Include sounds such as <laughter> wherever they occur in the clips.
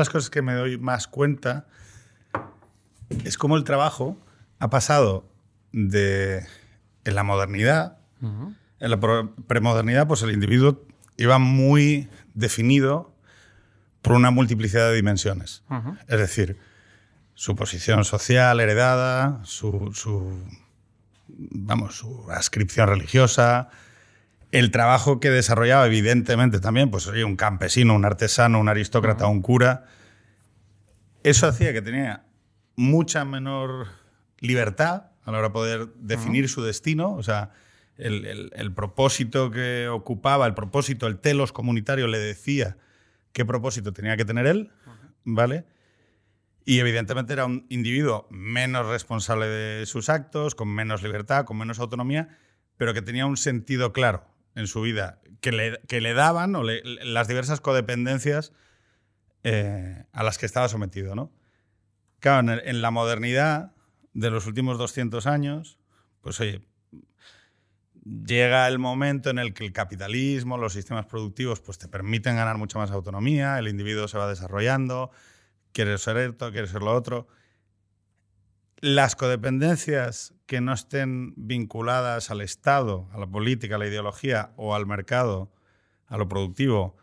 las cosas que me doy más cuenta es cómo el trabajo ha pasado de en la modernidad, en la premodernidad, pues el individuo iba muy definido por una multiplicidad de dimensiones. Es decir, su posición social heredada, su, su, vamos, su ascripción religiosa, el trabajo que desarrollaba, evidentemente también, pues un campesino, un artesano, un aristócrata, un cura. Eso hacía que tenía mucha menor libertad a la hora de poder definir su destino. O sea, el, propósito que ocupaba, el propósito, el telos comunitario le decía qué propósito tenía que tener él, ¿vale? Y evidentemente era un individuo menos responsable de sus actos, con menos libertad, con menos autonomía, pero que tenía un sentido claro en su vida que le, que le daban o las diversas codependencias eh, a las que estaba sometido. ¿no? Claro, en, la modernidad de los últimos 200 años, pues oye, llega el momento en el que el capitalismo, los sistemas productivos, pues te permiten ganar mucha más autonomía, el individuo se va desarrollando, quiere ser esto, quiere ser lo otro. Las codependencias que no estén vinculadas al Estado, a la política, a la ideología o al mercado, a lo productivo,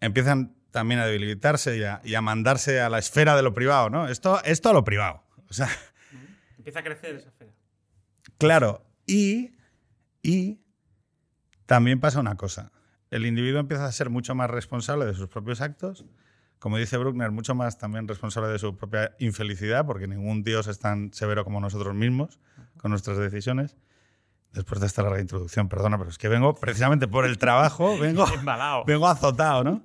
empiezan también a debilitarse y a, mandarse a la esfera de lo privado, ¿no? Esto, esto a lo privado. O sea, Empieza a crecer esa esfera. Claro, y, y también pasa una cosa. El individuo empieza a ser mucho más responsable de sus propios actos como dice Bruckner, mucho más también responsable de su propia infelicidad, porque ningún dios es tan severo como nosotros mismos con nuestras decisiones. Después de esta larga introducción, perdona, pero es que vengo precisamente por el trabajo, <laughs> vengo, vengo azotado, ¿no?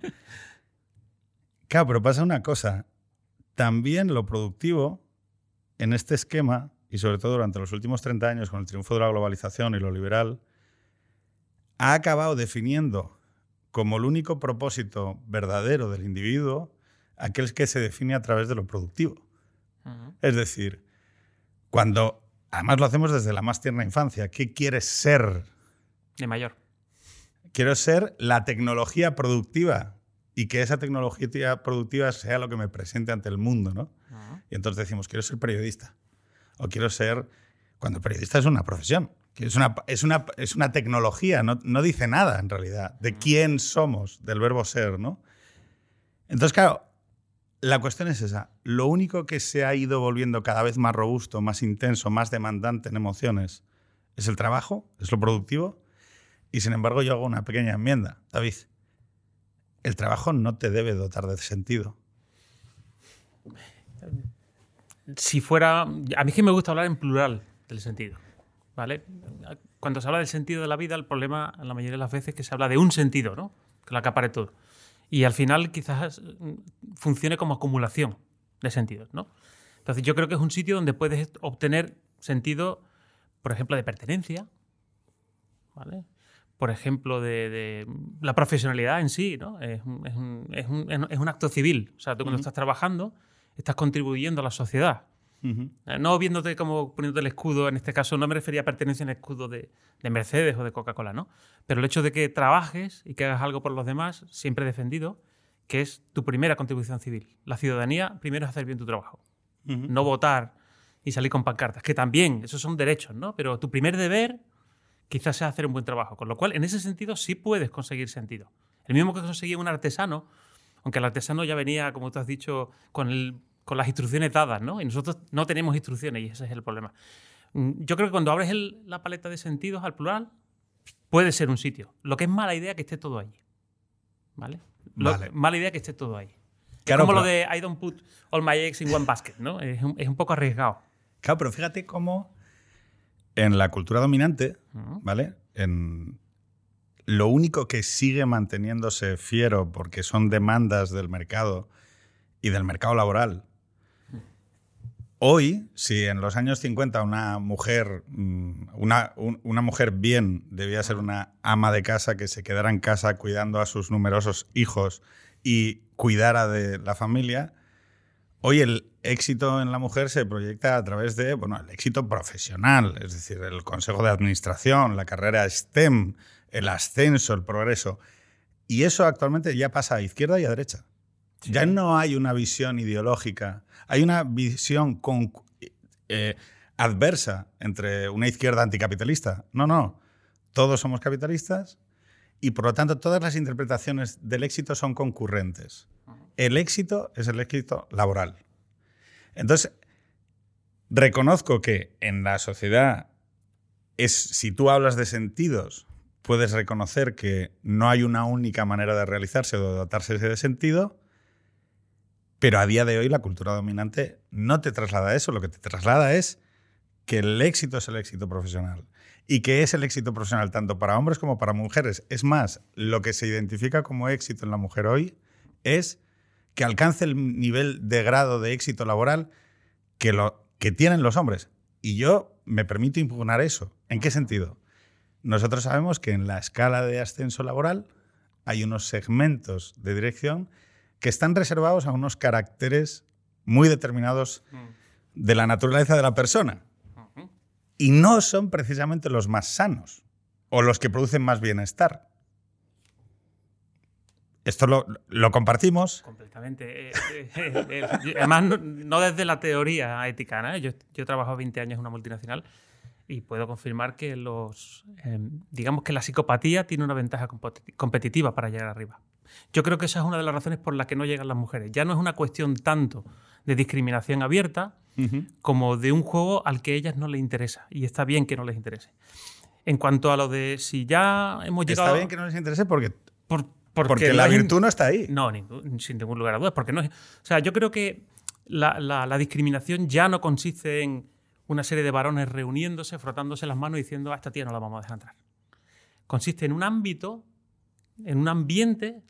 Claro, pero pasa una cosa. También lo productivo en este esquema, y sobre todo durante los últimos 30 años con el triunfo de la globalización y lo liberal, ha acabado definiendo como el único propósito verdadero del individuo aquel que se define a través de lo productivo. Es decir, cuando, además lo hacemos desde la más tierna infancia, ¿qué quieres ser? De mayor. Quiero ser la tecnología productiva y que esa tecnología productiva sea lo que me presente ante el mundo, ¿no? Y entonces decimos, quiero ser periodista. O quiero ser, cuando el periodista es una profesión es una, es una, es una tecnología, no, no, dice nada en realidad de quién somos, del verbo ser, ¿no? Entonces, claro, la cuestión es esa. Lo único que se ha ido volviendo cada vez más robusto, más intenso, más demandante en emociones es el trabajo, es lo productivo. Y sin embargo, yo hago una pequeña enmienda. David, el trabajo no te debe dotar de sentido. Si fuera. A mí es que me gusta hablar en plural del sentido. Cuando se habla del sentido de la vida, el problema, la mayoría de las veces, es que se habla de un sentido, ¿no? Que lo acapare todo. Y al final quizás mm, funcione como acumulación de sentidos, ¿no? Entonces yo creo que es un sitio donde puedes obtener sentido, por ejemplo, de pertenencia, ¿vale? Por ejemplo, de, la profesionalidad en sí, ¿no? Es un, acto civil. O sea, tú cuando estás trabajando, estás contribuyendo a la sociedad. Eh, no viéndote como poniéndote el escudo, en este caso no me refería a pertenencia al escudo de, Mercedes o de Coca-Cola, ¿no? Pero el hecho de que trabajes y que hagas algo por los demás, siempre he defendido, que es tu primera contribución civil. La ciudadanía primero es hacer bien tu trabajo. No votar y salir con pancartas, que también, esos son derechos, ¿no? Pero tu primer deber quizás sea hacer un buen trabajo. Con lo cual, en ese sentido, sí puedes conseguir sentido. El mismo que conseguía un artesano, aunque el artesano ya venía, como tú has dicho, con el con las instrucciones dadas, ¿no? Y nosotros no tenemos instrucciones y ese es el problema. Mm, yo creo que cuando abres la paleta de sentidos al plural, puede ser un sitio. Lo que es mala idea que esté todo ahí. ¿Vale? Mala idea que esté todo ahí. Claro, es como lo de I don't put all my eggs in one basket, ¿no? Es un, poco arriesgado. Claro, pero fíjate cómo en la cultura dominante, ¿vale? En lo único que sigue manteniéndose fiero porque son demandas del mercado y del mercado laboral Hoy, si en los años 50 una mujer, mm, una, una, mujer bien debía ser una ama de casa que se quedara en casa cuidando a sus numerosos hijos y cuidara de la familia, hoy el éxito en la mujer se proyecta a través de, bueno, el éxito profesional, es decir, el consejo de administración, la carrera STEM, el ascenso, el progreso. Y eso actualmente ya pasa a izquierda y a derecha. Ya no hay una visión ideológica, hay una visión con, eh, adversa entre una izquierda anticapitalista. No, no. Todos somos capitalistas y por lo tanto todas las interpretaciones del éxito son concurrentes. El éxito es el éxito laboral. Entonces, reconozco que en la sociedad es, si tú hablas de sentidos, puedes reconocer que no hay una única manera de realizarse o de dotarse de sentido, pero a día de hoy la cultura dominante no te traslada eso, lo que te traslada es que el éxito es el éxito profesional y que es el éxito profesional tanto para hombres como para mujeres. Es más, lo que se identifica como éxito en la mujer hoy es que alcance el nivel de grado de éxito laboral que, lo, que tienen los hombres. Y yo me permito impugnar eso. ¿En qué sentido? Nosotros sabemos que en la escala de ascenso laboral hay unos segmentos de dirección que están reservados a unos caracteres muy determinados mm. de la naturaleza de la persona. Y no son precisamente los más sanos o los que producen más bienestar. Esto lo, compartimos. Completamente. Eh, eh, eh, además, no, desde la teoría ética. Yo, yo he trabajado 20 años en una multinacional y puedo confirmar que los, digamos que la psicopatía tiene una ventaja competitiva para llegar arriba. Yo creo que esa es una de las razones por las que no llegan las mujeres. Ya no es una cuestión tanto de discriminación abierta como de un juego al que a ellas no les interesa. Y está bien que no les interese. En cuanto a lo de si ya hemos llegado... Está bien que no les interese porque... porque, la virtud no está ahí. No, sin ningún lugar a dudas. Porque no o sea, yo creo que la, discriminación ya no consiste en una serie de varones reuniéndose, frotándose las manos y diciendo a esta tía no la vamos a dejar entrar. Consiste en un ámbito, en un ambiente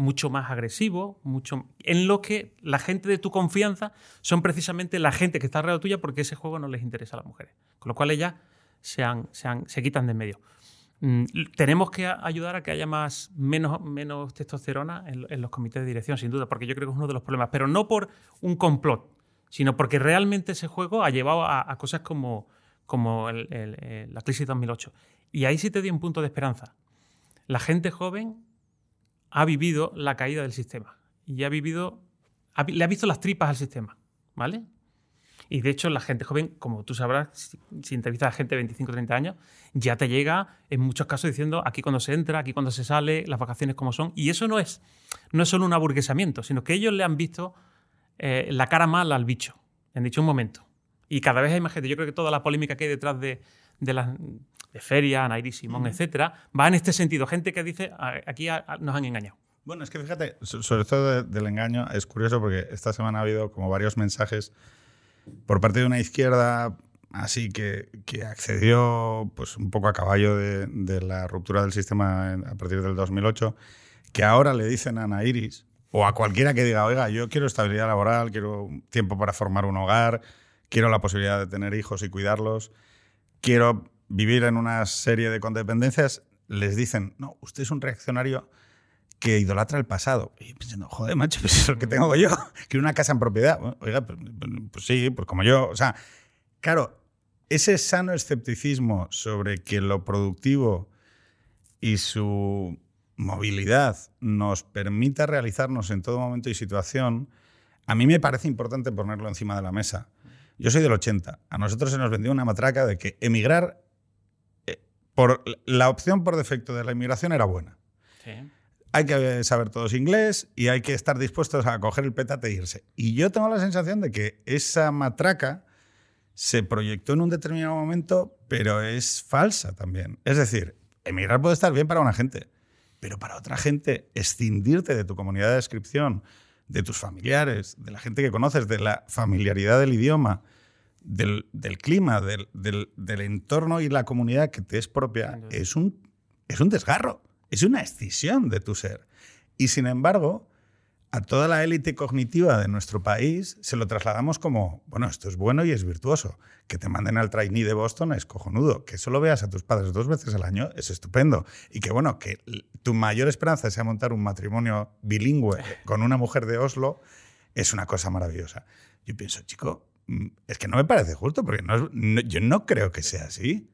mucho más agresivo, mucho, en lo que la gente de tu confianza son precisamente la gente que está alrededor tuya porque ese juego no les interesa a las mujeres. Con lo cual ellas se, se, quitan de en medio. Mm, tenemos que ayudar a que haya más, menos, menos testosterona en, los comités de dirección, sin duda, porque yo creo que es uno de los problemas, pero no por un complot, sino porque realmente ese juego ha llevado a, cosas como, como la crisis 2008. Y ahí sí te di un punto de esperanza. La gente joven ha vivido la caída del sistema y ha vivido, le ha visto las tripas al sistema, ¿vale? Y de hecho, la gente joven, como tú sabrás, si, entrevistas a gente de 25 30 años, ya te llega en muchos casos diciendo aquí cuando se entra, aquí cuando se sale, las vacaciones como son. Y eso no es, no es solo un aburguesamiento, sino que ellos le han visto eh, la cara mala al bicho en dicho momento. Y cada vez hay más gente. Yo creo que toda la polémica que hay detrás de, de las de Feria, Nairi Simón, etcétera, va en este sentido. Gente que dice, aquí nos han engañado. Bueno, es que fíjate, sobre todo del engaño, es curioso porque esta semana ha habido como varios mensajes por parte de una izquierda así que, que accedió pues un poco a caballo de, la ruptura del sistema a partir del 2008, que ahora le dicen a Ana Iris o a cualquiera que diga, oiga, yo quiero estabilidad laboral, quiero tiempo para formar un hogar, quiero la posibilidad de tener hijos y cuidarlos, quiero vivir en una serie de condependencias, les dicen, no, usted es un reaccionario que idolatra el pasado. Y pensando, joder, macho, pues es lo que tengo yo, <laughs> quiero una casa en propiedad. oiga, pues, pues, sí, pues como yo. O sea, claro, ese sano escepticismo sobre que lo productivo y su movilidad nos permita realizarnos en todo momento y situación, a mí me parece importante ponerlo encima de la mesa. Yo soy del 80. A nosotros se nos vendió una matraca de que emigrar la opción por defecto de la inmigración era buena. Hay que saber todos inglés y hay que estar dispuestos a coger el petate e irse. Y yo tengo la sensación de que esa matraca se proyectó en un determinado momento, pero es falsa también. Es decir, emigrar puede estar bien para una gente, pero para otra gente, escindirte de tu comunidad de descripción, de tus familiares, de la gente que conoces, de la familiaridad del idioma, del, clima, del, del, entorno y la comunidad que te es propia, es un, es un desgarro, es una escisión de tu ser. Y sin embargo, a toda la élite cognitiva de nuestro país se lo trasladamos como, bueno, esto es bueno y es virtuoso. Que te manden al trainee de Boston es cojonudo. Que solo veas a tus padres dos veces al año es estupendo. Y que, bueno, que tu mayor esperanza sea montar un matrimonio bilingüe <laughs> con una mujer de Oslo es una cosa maravillosa. Yo pienso, chico, es que no me parece justo, porque yo no creo que sea así.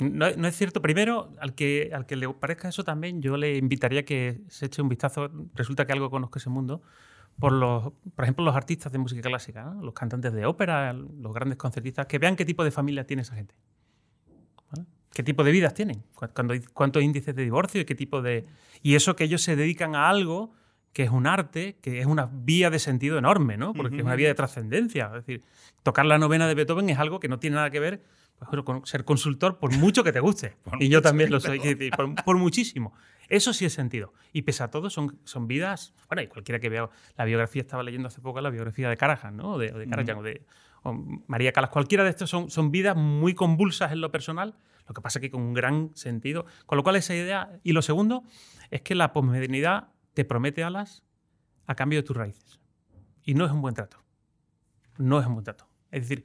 No, no es cierto. Primero, al que, al que le parezca eso también, yo le invitaría que se eche un vistazo. Resulta que algo conozco ese mundo. Por, los, por ejemplo, los artistas de música clásica, ¿no? los cantantes de ópera, los grandes concertistas, que vean qué tipo de familia tiene esa gente. ¿Qué tipo de vidas tienen? ¿Cu- cuándo- ¿Cuántos índices de divorcio y qué tipo de...? Y eso que ellos se dedican a algo que es un arte, que es una vía de sentido enorme, ¿no? Porque es una vía de trascendencia. Es decir, tocar la novena de Beethoven es algo que no tiene nada que ver pues, con ser consultor por mucho que te guste. <laughs> Y yo también lo soy, decir, por, por muchísimo. Eso sí es sentido. Y pese a todo, son, son vidas. Bueno, y cualquiera que vea la biografía, estaba leyendo hace poco la biografía de Karajan, ¿no? O de, o de Karajan, o de o María Calas. Cualquiera de estos son, son vidas muy convulsas en lo personal, lo que pasa que con un gran sentido. Con lo cual, esa idea. Y lo segundo es que la posmodernidad te promete alas a cambio de tus raíces. Y no es un buen trato. No es un buen trato. Es decir,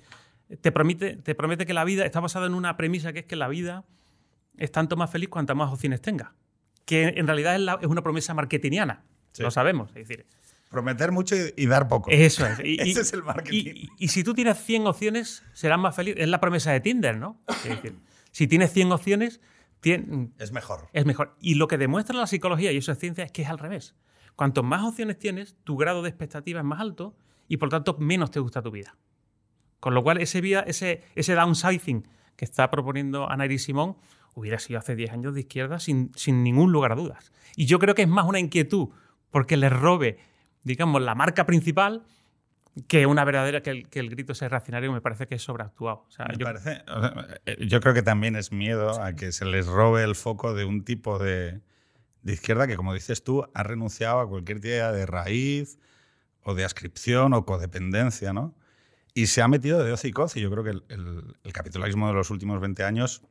te promete, te promete que la vida está basada en una premisa que es que la vida es tanto más feliz cuantas más opciones tenga. Que en realidad es, la- es una promesa marketingiana. Sí. Lo sabemos. Es decir, Prometer mucho y, y dar poco. eso es. <laughs> Y, y- Ese es el marketing. y- y si tú tienes 100 opciones, serás más feliz. Es la promesa de Tinder, ¿no? Es decir, si tienes 100 opciones, tien- Es mejor. es mejor. Y lo que demuestra la psicología, y eso es ciencia, es que es al revés. Cuanto más opciones tienes, tu grado de expectativa es más alto y por tanto menos te gusta tu vida. Con lo cual, ese, vía- ese, ese downsizing que está proponiendo Ana Iris Simón hubiera sido hace 10 años de izquierda sin, sin ningún lugar a dudas. Y yo creo que es más una inquietud porque les robe, digamos, la marca principal que una verdadera, que el, que el grito ese reaccionario me parece que es sobreactuado. O sea, Me yo- parece- o sea, eh, yo creo que también es miedo a que se les robe el foco de un tipo de, de izquierda que, como dices tú, ha renunciado a cualquier idea de raíz o de ascripción o codependencia, ¿no? Y se ha metido de hoz y coz. Y yo creo que el, el- el capitalismo de los últimos 20 años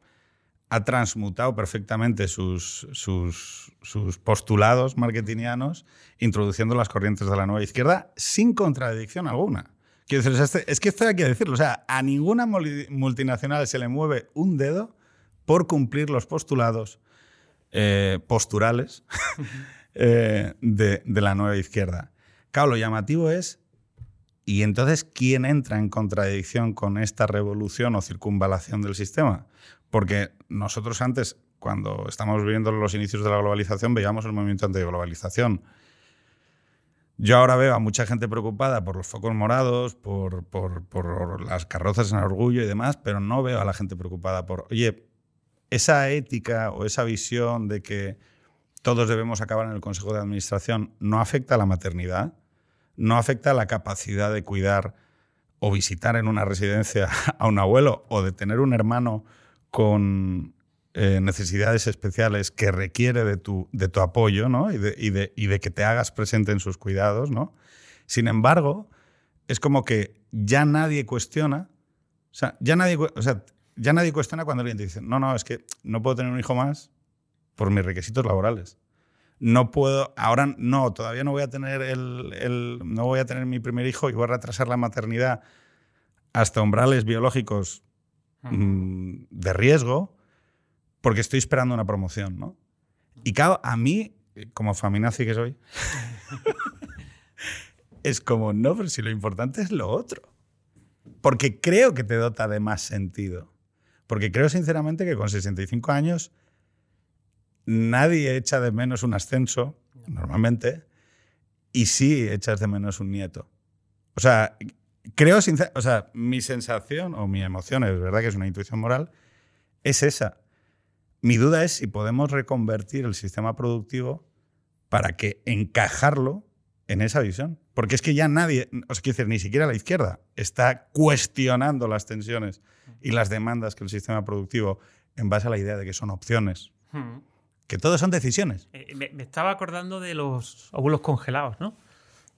ha transmutado perfectamente sus, sus, sus postulados marketingianos, introduciendo las corrientes de la nueva izquierda sin contradicción alguna. Este- es que esto hay que decirlo. O sea, a ninguna multinacional se le mueve un dedo por cumplir los postulados eh, posturales <laughs> eh, de, de la nueva izquierda. Claro, lo llamativo es, ¿y entonces quién entra en contradicción con esta revolución o circunvalación del sistema? Porque nosotros antes, cuando estamos viviendo los inicios de la globalización, veíamos el movimiento antiglobalización. Yo ahora veo a mucha gente preocupada por los focos morados, por, por- por las carrozas en orgullo y demás, pero no veo a la gente preocupada por, oye, esa ética o esa visión de que todos debemos acabar en el Consejo de Administración no afecta a la maternidad, no afecta a la capacidad de cuidar o visitar en una residencia <laughs> a un abuelo o de tener un hermano con eh, necesidades especiales que requiere de tu, de tu apoyo ¿no? y, de, y de- y de que te hagas presente en sus cuidados. ¿no? Sin embargo, es como que ya nadie cuestiona, o sea, ya nadie, o sea, ya nadie cuestiona cuando alguien te dice, no, no, es que no puedo tener un hijo más por mis requisitos laborales. No puedo, ahora no, todavía no voy a tener el, el- no voy a tener mi primer hijo y voy a retrasar la maternidad hasta umbrales biológicos mm, de riesgo porque estoy esperando una promoción, ¿no? Y claro, a mí, como feminazi que soy, <laughs> es como, no, pero si lo importante es lo otro. Porque creo que te dota de más sentido. Porque creo sinceramente que con 65 años nadie echa de menos un ascenso, normalmente, y sí echas de menos un nieto. O sea, creo sincer- o sea, mi sensación o mi emoción, es verdad que es una intuición moral, es esa. Mi duda es si podemos reconvertir el sistema productivo para que encajarlo en esa visión. Porque es que ya nadie, o sea, quiero decir, ni siquiera la izquierda está cuestionando las tensiones y las demandas que el sistema productivo en base a la idea de que son opciones, Hmm. que todo son decisiones. Eh, me, me estaba acordando de los óvulos congelados, ¿no?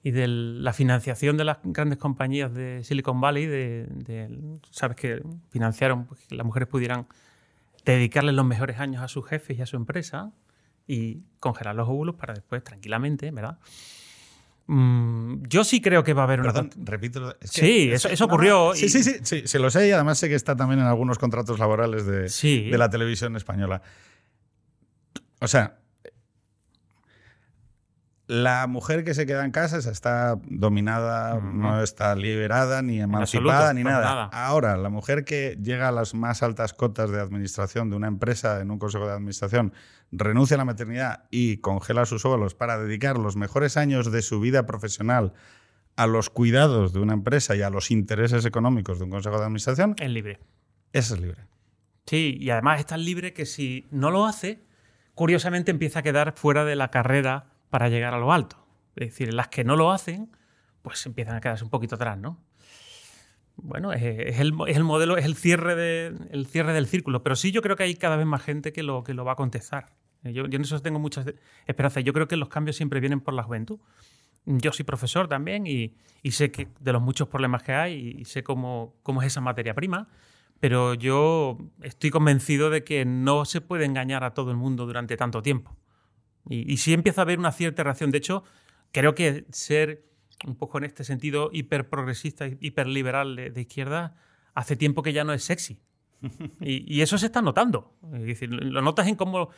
Y de la financiación de las grandes compañías de Silicon Valley, de, de- sabes que financiaron pues, que las mujeres pudieran dedicarles los mejores años a sus jefes y a su empresa y congelar los óvulos para después tranquilamente, ¿verdad? Mm, yo sí creo que va a haber una... Repito. es que- Sí, eso- eso ocurrió Sí, y- sí, sí, sí, se lo sé y además sé que está también en algunos contratos laborales de, Sí. de la televisión española. O sea, la mujer que se queda en casa está dominada, no está liberada, ni emancipada, ni nada. nada. Ahora, la mujer que llega a las más altas cotas de administración de una empresa en un consejo de administración, renuncia a la maternidad y congela sus óvulos para dedicar los mejores años de su vida profesional a los cuidados de una empresa y a los intereses económicos de un consejo de administración. Es libre. Eso es libre. Sí, y además es tan libre que si no lo hace, curiosamente empieza a quedar fuera de la carrera para llegar a lo alto. Es decir, las que no lo hacen, pues empiezan a quedarse un poquito atrás, ¿no? Bueno, es, el, modelo, es el cierre, de, el cierre del círculo. Pero sí yo creo que hay cada vez más gente que lo, que va a contestar. Yo, en eso tengo muchas esperanzas. Yo creo que los cambios siempre vienen por la juventud. Yo soy profesor también y, sé que de los muchos problemas que hay y sé cómo es esa materia prima pero yo estoy convencido de que no se puede engañar a todo el mundo durante tanto tiempo. Y, sí empieza a haber una cierta reacción. De hecho, creo que ser un poco en este sentido hiperprogresista, hiperliberal de, de izquierda, hace tiempo que ya no es sexy. <laughs> Y, eso se está notando. Es decir, lo notas en cómo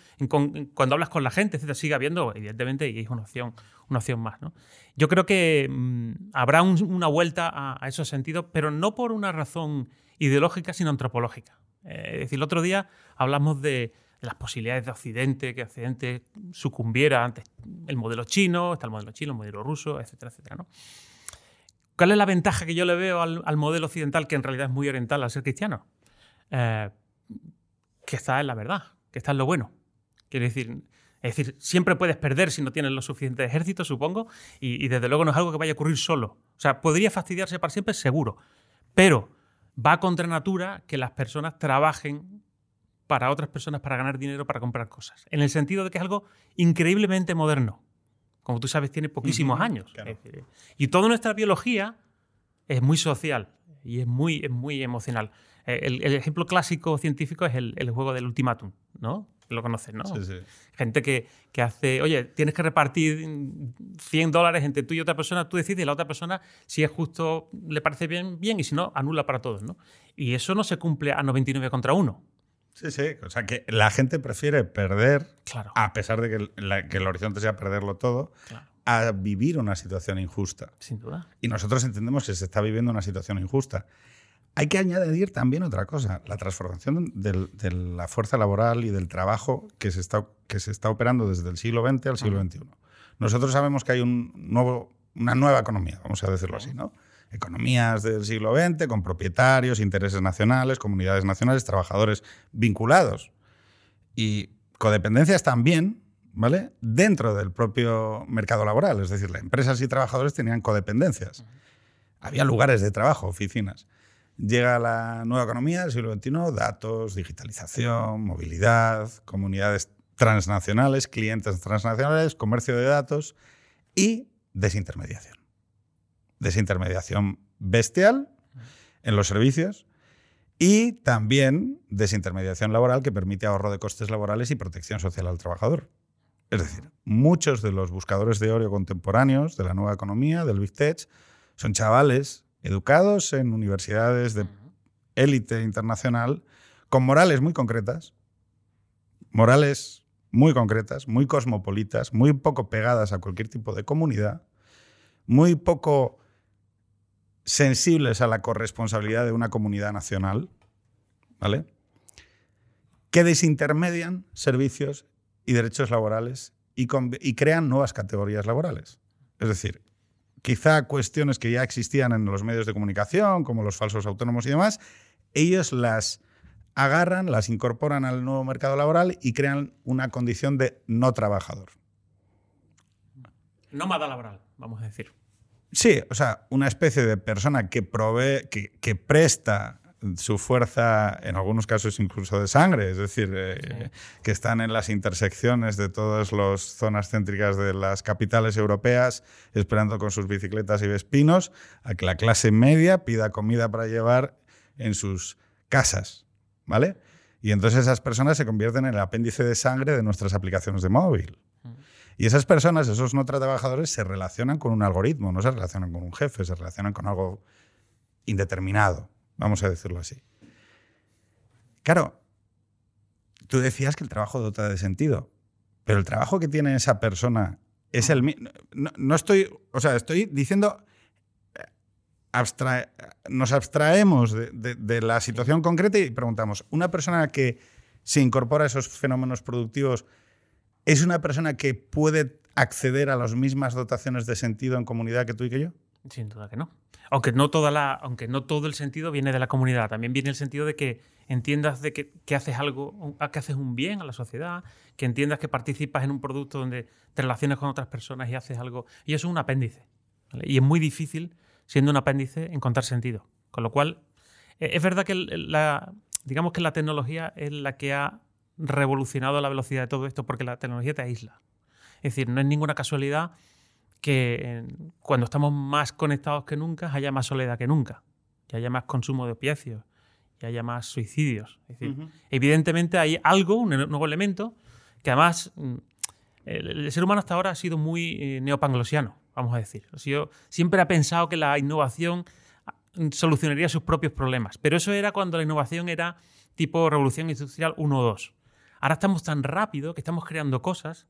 cuando hablas con la gente, etc. Sigue habiendo, evidentemente, y es una opción, una opción más. ¿no? Yo creo que mm, habrá una vuelta a, esos sentidos, pero no por una razón ideológica, sino antropológica. Eh, es decir, el otro día hablamos de, las posibilidades de Occidente, que Occidente sucumbiera ante el modelo chino, está el modelo chino, el modelo ruso, etcétera, etcétera. ¿Cuál es la ventaja que yo le veo al, modelo occidental, que en realidad es muy oriental al ser cristiano? Eh, que está en la verdad, que está en lo bueno. Quiere decir, es decir, siempre puedes perder si no tienes lo suficiente ejército, supongo, y, desde luego no es algo que vaya a ocurrir solo. O sea, podría fastidiarse para siempre, seguro, pero va contra natura que las personas trabajen para otras personas para ganar dinero, para comprar cosas. En el sentido de que es algo increíblemente moderno. Como tú sabes, tiene poquísimos años. y toda nuestra biología es muy social y es muy, es muy emocional. Eh, el, ejemplo clásico científico es el, juego del ultimátum, ¿no? Lo conoces, ¿no? Sí, sí. Gente que, hace, oye, tienes que repartir 100 dólares entre tú y otra persona, tú decides y la otra persona, si es justo, le parece bien, bien, y si no, anula para todos, ¿no? Y eso no se cumple a 99 contra 1. Sí, sí. O sea, que la gente prefiere perder, claro. a pesar de que, que el horizonte sea perderlo todo, a vivir una situación injusta. Sin duda. Y nosotros entendemos que se está viviendo una situación injusta. Hay que añadir también otra cosa, la transformación de la fuerza laboral y del trabajo que se está, que se está operando desde el siglo XX al siglo XXI. Nosotros sabemos que hay un nuevo, una nueva economía, vamos a decirlo así, ¿no? Economías del siglo XX con propietarios, intereses nacionales, comunidades nacionales, trabajadores vinculados y codependencias también, ¿vale? Dentro del propio mercado laboral, es decir, las empresas y trabajadores tenían codependencias. Había lugares de trabajo, oficinas. Llega la nueva economía del siglo XXI, datos, digitalización, movilidad, comunidades transnacionales, clientes transnacionales, comercio de datos y desintermediación. Desintermediación bestial en los servicios y también desintermediación laboral que permite ahorro de costes laborales y protección social al trabajador. Es decir, muchos de los buscadores de oro contemporáneos de la nueva economía, del Big Tech, son chavales educados en universidades de élite internacional, con morales muy concretas, morales muy concretas, muy cosmopolitas, muy poco pegadas a cualquier tipo de comunidad, muy poco sensibles a la corresponsabilidad de una comunidad nacional, ¿vale? Que desintermedian servicios y derechos laborales y, crean nuevas categorías laborales. Es decir, quizá cuestiones que ya existían en los medios de comunicación, como los falsos autónomos y demás, ellos las agarran, las incorporan al nuevo mercado laboral y crean una condición de no trabajador. Nómada laboral, vamos a decir. Sí, o sea, una especie de persona que provee, que, que presta su fuerza, en algunos casos incluso de sangre, es decir, eh, que están en las intersecciones de todas las zonas céntricas de las capitales europeas, esperando con sus bicicletas y vespinos a que la clase media pida comida para llevar en sus casas, ¿vale? Y entonces esas personas se convierten en el apéndice de sangre de nuestras aplicaciones de móvil. Mm. Y esas personas, esos no trabajadores, se relacionan con un algoritmo, no se relacionan con un jefe, se relacionan con algo indeterminado vamos a decirlo así. Claro, tú decías que el trabajo dota de sentido, pero el trabajo que tiene esa persona es el mi- no, estoy, o sea, estoy diciendo eh, nos abstraemos de- de la situación concreta y preguntamos, ¿una persona que se incorpora a esos fenómenos productivos es una persona que puede acceder a las mismas dotaciones de sentido en comunidad que tú y que yo? Sin duda que no. Aunque no, toda la, aunque no todo el sentido viene de la comunidad, también viene el sentido de que entiendas de que, que haces algo, que haces un bien a la sociedad, que entiendas que participas en un producto donde te relacionas con otras personas y haces algo. Y eso es un apéndice. Y es muy difícil, siendo un apéndice, encontrar sentido. Con lo cual, eh, es verdad que la, digamos que la tecnología es la que ha revolucionado la velocidad de todo esto porque la tecnología te aísla. Es decir, no es ninguna casualidad que cuando estamos más conectados que nunca haya más soledad que nunca, que haya más consumo de opiáceos, que haya más suicidios. Es decir, evidentemente hay algo, un nuevo elemento, que además mm, el, ser humano hasta ahora ha sido muy eh, neopanglosiano, vamos a decir. Ha sido- siempre ha pensado que la innovación ah, solucionaría sus propios problemas, pero eso era cuando la innovación era tipo revolución industrial 1 o 2. Ahora estamos tan rápido que estamos creando cosas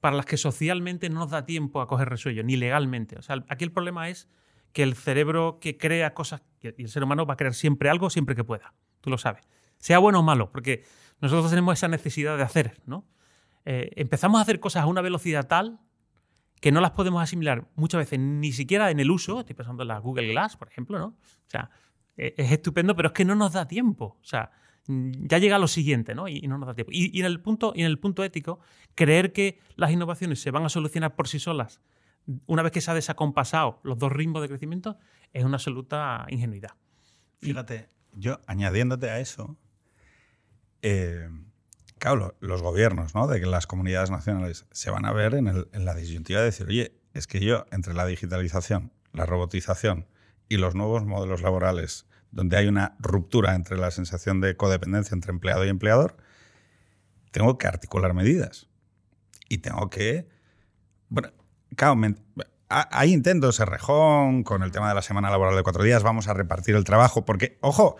para las que socialmente no nos da tiempo a coger resuello, ni legalmente. O sea, aquí el problema es que el cerebro que crea cosas, y el ser humano va a crear siempre algo siempre que pueda, tú lo sabes. Sea bueno o malo, porque nosotros tenemos esa necesidad de hacer, ¿no? Eh, empezamos a hacer cosas a una velocidad tal que no las podemos asimilar muchas veces ni siquiera en el uso, estoy pensando en la Google Glass, por ejemplo, ¿no? O sea, eh, es estupendo, pero es que no nos da tiempo. O sea, ya llega lo siguiente, ¿no? Y, no nos da tiempo. Y, en el punto, y en el punto ético, creer que las innovaciones se van a solucionar por sí solas una vez que se ha desacompasado los dos ritmos de crecimiento es una absoluta ingenuidad. Fíjate, yo añadiéndote a eso, eh, claro, lo- los gobiernos ¿no? de que las comunidades nacionales se van a ver en, el- en la disyuntiva de decir, oye, es que yo, entre la digitalización, la robotización y los nuevos modelos laborales, donde hay una ruptura entre la sensación de codependencia entre empleado y empleador, tengo que articular medidas. Y tengo que... Bueno, claro, me- ha- hay intentos, Rejón, con el tema de la semana laboral de cuatro días, vamos a repartir el trabajo, porque, ojo,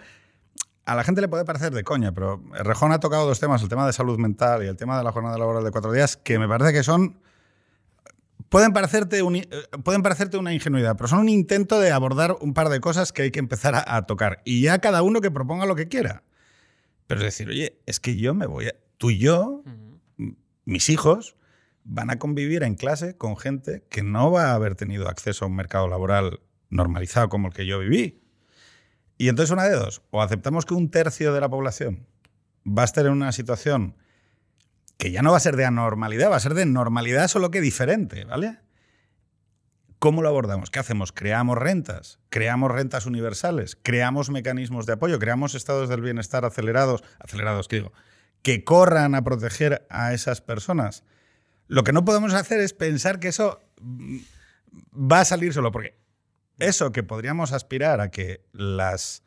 a la gente le puede parecer de coña, pero Rejón ha tocado dos temas, el tema de salud mental y el tema de la jornada laboral de cuatro días, que me parece que son... Pueden parecerte, un- eh, pueden parecerte una ingenuidad, pero son un intento de abordar un par de cosas que hay que empezar a, a tocar. Y ya cada uno que proponga lo que quiera. Pero es decir, oye, es que yo me voy a... Tú y yo, mis hijos, van a convivir en clase con gente que no va a haber tenido acceso a un mercado laboral normalizado como el que yo viví. Y entonces una de dos, o aceptamos que un tercio de la población va a estar en una situación que ya no va a ser de anormalidad, va a ser de normalidad solo que diferente, ¿vale? ¿Cómo lo abordamos? ¿Qué hacemos? ¿Creamos rentas? ¿Creamos rentas universales? ¿Creamos mecanismos de apoyo? ¿Creamos estados del bienestar acelerados? Acelerados, ¿qué digo? Que corran a proteger a esas personas. Lo que no podemos hacer es pensar que eso mm, va a salir solo, porque eso que podríamos aspirar a que las,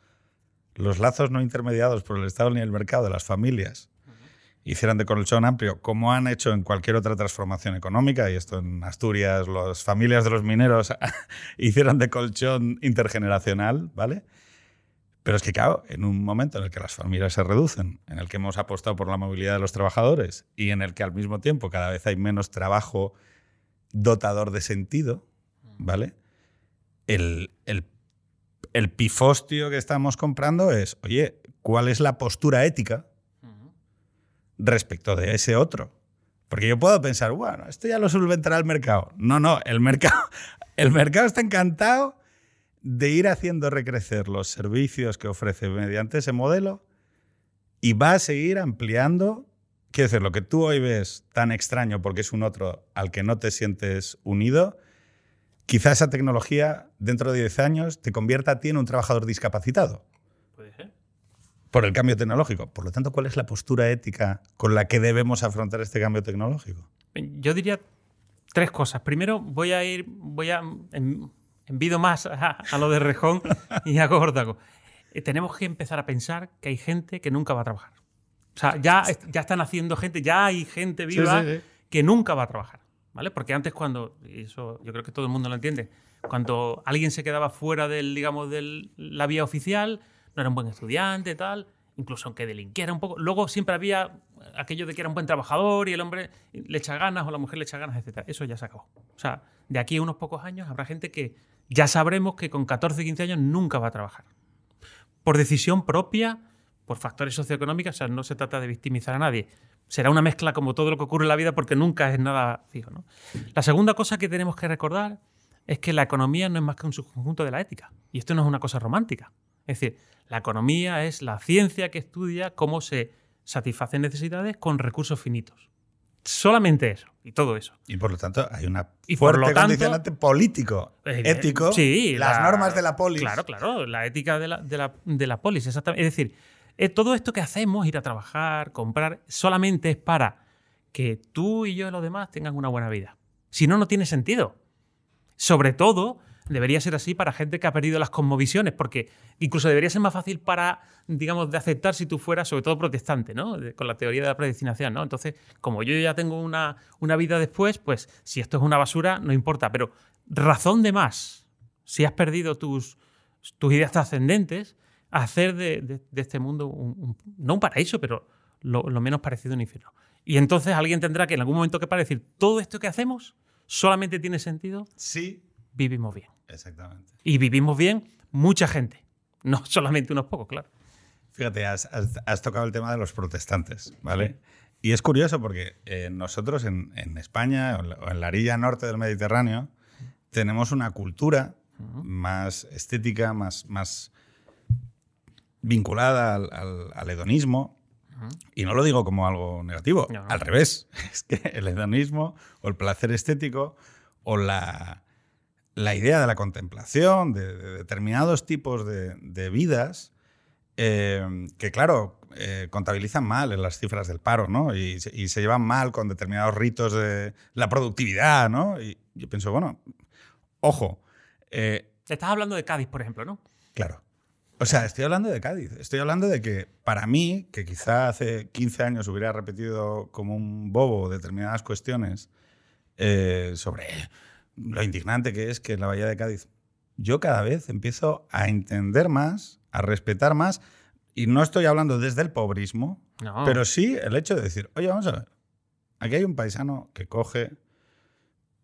los lazos no intermediados por el Estado ni el mercado de las familias hicieran de colchón amplio, como han hecho en cualquier otra transformación económica, y esto en Asturias, las familias de los mineros <laughs> hicieron de colchón intergeneracional, ¿vale? Pero es que, claro, en un momento en el que las familias se reducen, en el que hemos apostado por la movilidad de los trabajadores y en el que al mismo tiempo cada vez hay menos trabajo dotador de sentido, ¿vale? El, el, el pifostio que estamos comprando es, oye, ¿cuál es la postura ética respecto de ese otro? Porque yo puedo pensar, bueno, esto ya lo solventará el mercado. No, no, el mercado, <laughs> el mercado está encantado de ir haciendo recrecer los servicios que ofrece mediante ese modelo y va a seguir ampliando. Quiero decir, lo que tú hoy ves tan extraño porque es un otro al que no te sientes unido, quizá esa tecnología dentro de 10 años te convierta a ti en un trabajador discapacitado Puede ser. Por el cambio tecnológico. Por lo tanto, ¿cuál es la postura ética con la que debemos afrontar este cambio tecnológico? Yo diría tres cosas. Primero, voy a ir, voy a en- envido más a, a lo de Rejón <laughs> y a Górdago. Eh, tenemos que empezar a pensar que hay gente que nunca va a trabajar. O sea, ya, ya están haciendo gente, ya hay gente viva sí, sí. que nunca va a trabajar. ¿Vale? Porque antes cuando, y eso yo creo que todo el mundo lo entiende, cuando alguien se quedaba fuera del, digamos, de la vía oficial, no era un buen estudiante, tal, incluso aunque delinquiera un poco. Luego siempre había aquello de que era un buen trabajador y el hombre le echa ganas o la mujer le echa ganas, etc. Eso ya se acabó. O sea, de aquí a unos pocos años habrá gente que ya sabremos que con 14, 15 años nunca va a trabajar. Por decisión propia, por factores socioeconómicos, o sea, no se trata de victimizar a nadie. Será una mezcla como todo lo que ocurre en la vida porque nunca es nada fijo. ¿no? La segunda cosa que tenemos que recordar es que la economía no es más que un subconjunto de la ética. Y esto no es una cosa romántica. Es decir, la economía es la ciencia que estudia cómo se satisfacen necesidades con recursos finitos. Solamente eso, y todo eso. Y por lo tanto hay una Y por fuerte tanto- condicionante político, Eh, ético, sí, las la- normas de la polis. Claro, claro, la ética de la, de la, de la polis, exactamente. Es decir, eh, todo esto que hacemos, ir a trabajar, comprar, solamente es para que tú y yo y los demás tengan una buena vida. Si no, no tiene sentido. Sobre todo, debería ser así para gente que ha perdido las cosmovisiones, porque incluso debería ser más fácil para, digamos, de aceptar si tú fueras, sobre todo protestante, ¿no? Con la teoría de la predestinación, ¿no? Entonces, como yo ya tengo una, una vida después, pues si esto es una basura, no importa. Pero razón de más, si has perdido tus, tus ideas trascendentes, hacer de, este mundo un, un- no un paraíso, pero lo, lo menos parecido a un infierno. Y entonces alguien tendrá que en algún momento que para decir, todo esto que hacemos solamente tiene sentido, Sí, vivimos bien. exactamente. Y vivimos bien mucha gente, no <laughs> solamente unos pocos, claro. Fíjate, has, has- has tocado el tema de los protestantes, ¿vale? Y es curioso porque eh, nosotros en, en España o en la- orilla norte del Mediterráneo tenemos una cultura más estética, más, más vinculada al, al- al hedonismo. Y no lo digo como algo negativo, No, no. al revés. <laughs> Es que el hedonismo o el placer estético o la, la idea de la contemplación, de, de determinados tipos de, de vidas, eh, que claro, eh, contabilizan mal en las cifras del paro, ¿no? Y, se- y se llevan mal con determinados ritos de la productividad, ¿no? Y yo pienso, bueno, ojo, eh, Estás hablando de Cádiz, por ejemplo, ¿no? Claro. O sea, estoy hablando de Cádiz. Estoy hablando de que para mí, que quizá hace 15 años hubiera repetido como un bobo determinadas cuestiones sobre lo indignante que es que la Bahía de Cádiz, yo cada vez empiezo a entender más, a respetar más, y no estoy hablando desde el pobrismo, No. pero sí el hecho de decir, oye, vamos a ver, aquí hay un paisano que coge,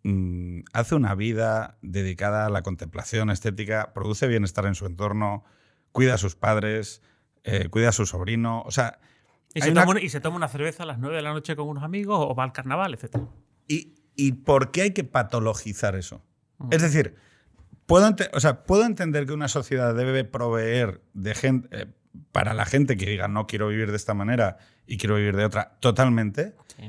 mm, hace una vida dedicada a la contemplación estética, produce bienestar en su entorno, cuida a sus padres, eh, cuida a su sobrino, o sea... y, se una- toma una, y se toma una cerveza a las 9 de la noche con unos amigos o va al carnaval, etc. ¿Y, y por qué hay que patologizar eso? Es decir, puedo, o sea, puedo entender que una sociedad debe proveer de gente, eh, para la gente que diga no quiero vivir de esta manera y quiero vivir de otra, totalmente. Sí.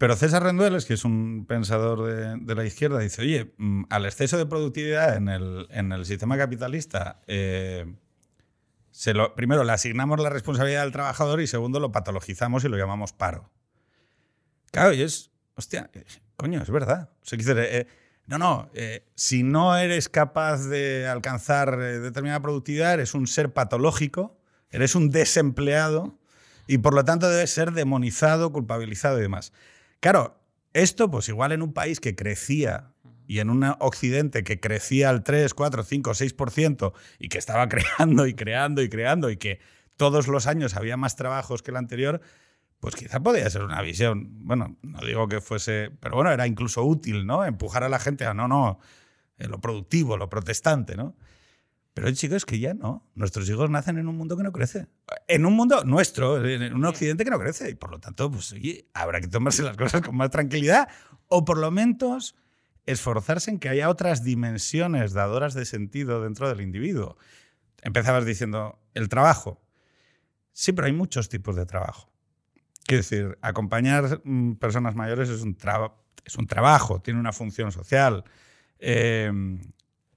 Pero César Rendueles, que es un pensador de, de la izquierda, dice, oye, mm, al exceso de productividad en el, en el sistema capitalista, eh, se lo, primero le asignamos la responsabilidad al trabajador y segundo lo patologizamos y lo llamamos paro. Claro, y es, hostia, coño, es verdad. Eh, no, no, eh, si no eres capaz de alcanzar eh, determinada productividad, eres un ser patológico, eres un desempleado y por lo tanto debes ser demonizado, culpabilizado y demás. Claro, esto pues igual en un país que crecía y en un occidente que crecía al 3, 4, 5, 6% y que estaba <laughs> creando y creando y creando y que todos los años había más trabajos que el anterior, pues quizá podía ser una visión, bueno, no digo que fuese, pero bueno, era incluso útil, ¿no? Empujar a la gente a no, no, eh, lo productivo, lo protestante, ¿no? Pero chicos, que ya no. Nuestros hijos nacen en un mundo que no crece. En un mundo nuestro, en un occidente que no crece. Y por lo tanto, pues oye, habrá que tomarse las cosas con más tranquilidad. O por lo menos esforzarse en que haya otras dimensiones dadoras de sentido dentro del individuo. Empezabas diciendo, el trabajo. Sí, pero hay muchos tipos de trabajo. Quiero decir, acompañar mm, personas mayores es un, es un trabajo, tiene una función social. Eh,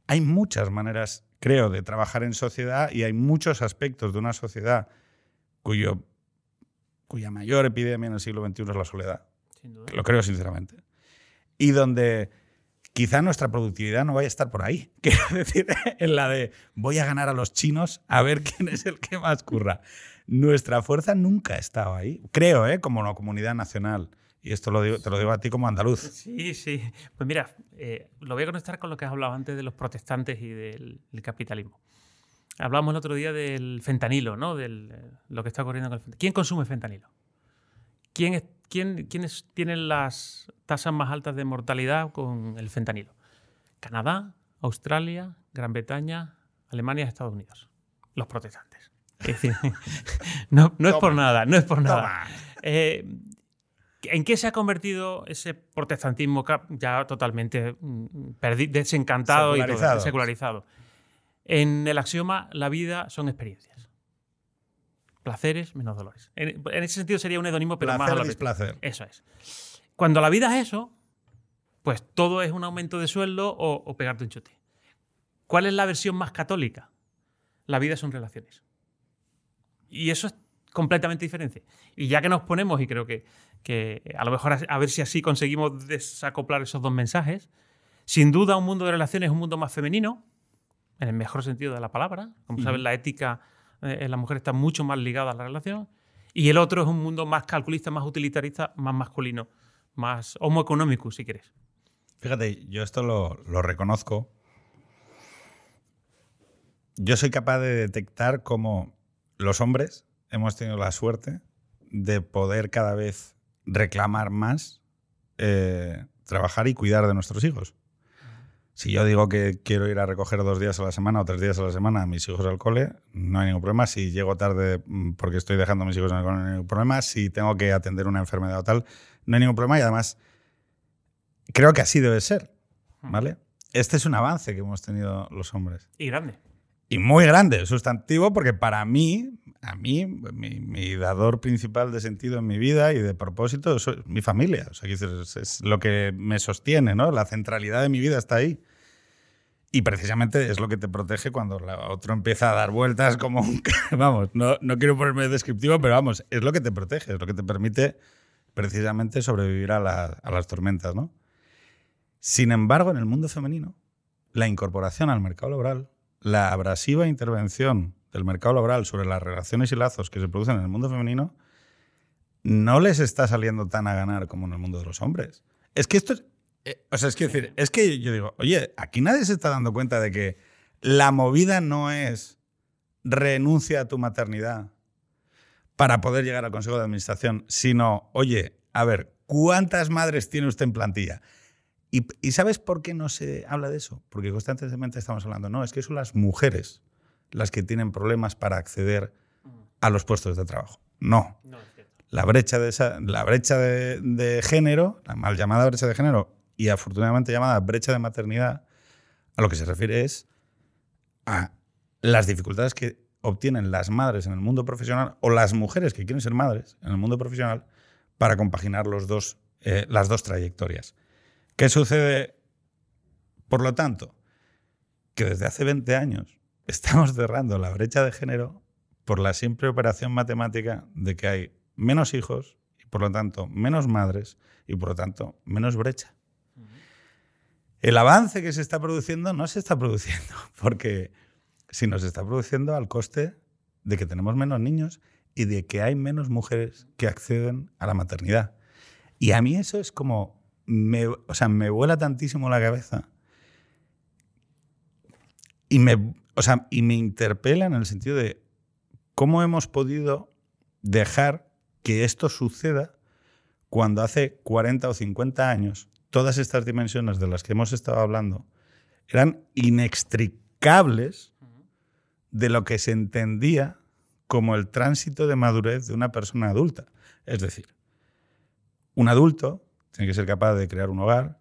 hay muchas maneras, creo, de trabajar en sociedad y hay muchos aspectos de una sociedad cuyo, cuya mayor epidemia en el siglo XXI es la soledad. Sin duda. Lo creo sinceramente. Y donde quizá nuestra productividad no vaya a estar por ahí. <laughs> Quiero decir, en la de voy a ganar a los chinos a ver quién es el que más curra. Nuestra fuerza nunca ha estado ahí. Creo, ¿eh? como una comunidad nacional. Y esto lo te lo digo a ti como andaluz. Sí, sí. Pues mira, eh, lo voy a conectar con lo que has hablado antes de los protestantes y del, capitalismo. Hablamos el otro día del fentanilo, ¿no? Del, lo que está ocurriendo con el fentanilo. ¿Quién consume fentanilo? ¿Quién quién, ¿Quiénes tienen las tasas más altas de mortalidad con el fentanilo? Canadá, Australia, Gran Bretaña, Alemania Estados Unidos. Los protestantes. Es decir, <laughs> no, no es por nada, no es por nada. Eh, ¿En qué se ha convertido ese protestantismo ya totalmente mm, desencantado y secularizado? En el axioma, la vida son experiencias. Placeres menos dolores. En, ese sentido sería un hedonismo, pero más a la. Eso es. Cuando la vida es eso, pues todo es un aumento de sueldo o, o pegarte un chute. ¿Cuál es la versión más católica? La vida son relaciones. Y eso es completamente diferente. Y ya que nos ponemos, y creo que, que a lo mejor a ver si así conseguimos desacoplar esos dos mensajes, sin duda un mundo de relaciones es un mundo más femenino, en el mejor sentido de la palabra. Como saben, la ética eh, en la mujer está mucho más ligada a la relación. Y el otro es un mundo más calculista, más utilitarista, más masculino, más homoeconómico, si quieres. Fíjate, yo esto lo, lo reconozco. Yo soy capaz de detectar cómo los hombres hemos tenido la suerte de poder cada vez reclamar más eh, trabajar y cuidar de nuestros hijos. Si yo digo que quiero ir a recoger dos días a la semana o tres días a la semana a mis hijos al cole, no hay ningún problema. Si llego tarde mm, porque estoy dejando a mis hijos en el cole, no hay ningún problema. Si tengo que atender una enfermedad o tal, no hay ningún problema. Y además, creo que así debe ser. ¿Vale? Este es un avance que hemos tenido los hombres. Y grande. Y muy grande, sustantivo, porque para mí, a mí, mi, dador principal de sentido en mi vida y de propósito es mi familia. O sea, es, lo que me sostiene, ¿no? La centralidad de mi vida está ahí. Y precisamente es lo que te protege cuando otro empieza a dar vueltas como un... <laughs> Vamos, no, no quiero ponerme descriptivo, pero vamos, es lo que te protege, es lo que te permite precisamente sobrevivir a, a las tormentas, ¿no? Sin embargo, en el mundo femenino, la incorporación al mercado laboral la abrasiva intervención del mercado laboral sobre las relaciones y lazos que se producen en el mundo femenino no les está saliendo tan a ganar como en el mundo de los hombres. Es que esto es. Eh, o sea, es que decir, es que yo digo, oye, aquí nadie se está dando cuenta de que la movida no es renuncia a tu maternidad para poder llegar al Consejo de Administración, sino, oye, a ver, ¿cuántas madres tiene usted en plantilla? ¿Y, sabes por qué no se habla de eso? Porque constantemente estamos hablando, no, es que son las mujeres las que tienen problemas para acceder a los puestos de trabajo. No. la brecha, de, esa, la brecha de, género, la mal llamada brecha de género y afortunadamente llamada brecha de maternidad, a lo que se refiere es a las dificultades que obtienen las madres en el mundo profesional o las mujeres que quieren ser madres en el mundo profesional para compaginar los dos, eh, las dos trayectorias. ¿Qué sucede? Por lo tanto, que desde hace 20 años estamos cerrando la brecha de género por la simple operación matemática de que hay menos hijos y por lo tanto menos madres y por lo tanto menos brecha. El avance que se está produciendo no se está produciendo <laughs> porque si nos está produciendo al coste de que tenemos menos niños y de que hay menos mujeres que acceden a la maternidad. Y a mí eso es como me, o sea, me vuela tantísimo la cabeza y me, o sea, y me interpela en el sentido de cómo hemos podido dejar que esto suceda cuando hace 40 o 50 años todas estas dimensiones de las que hemos estado hablando eran inextricables de lo que se entendía como el tránsito de madurez de una persona adulta. Es decir, un adulto tiene que ser capaz de crear un hogar,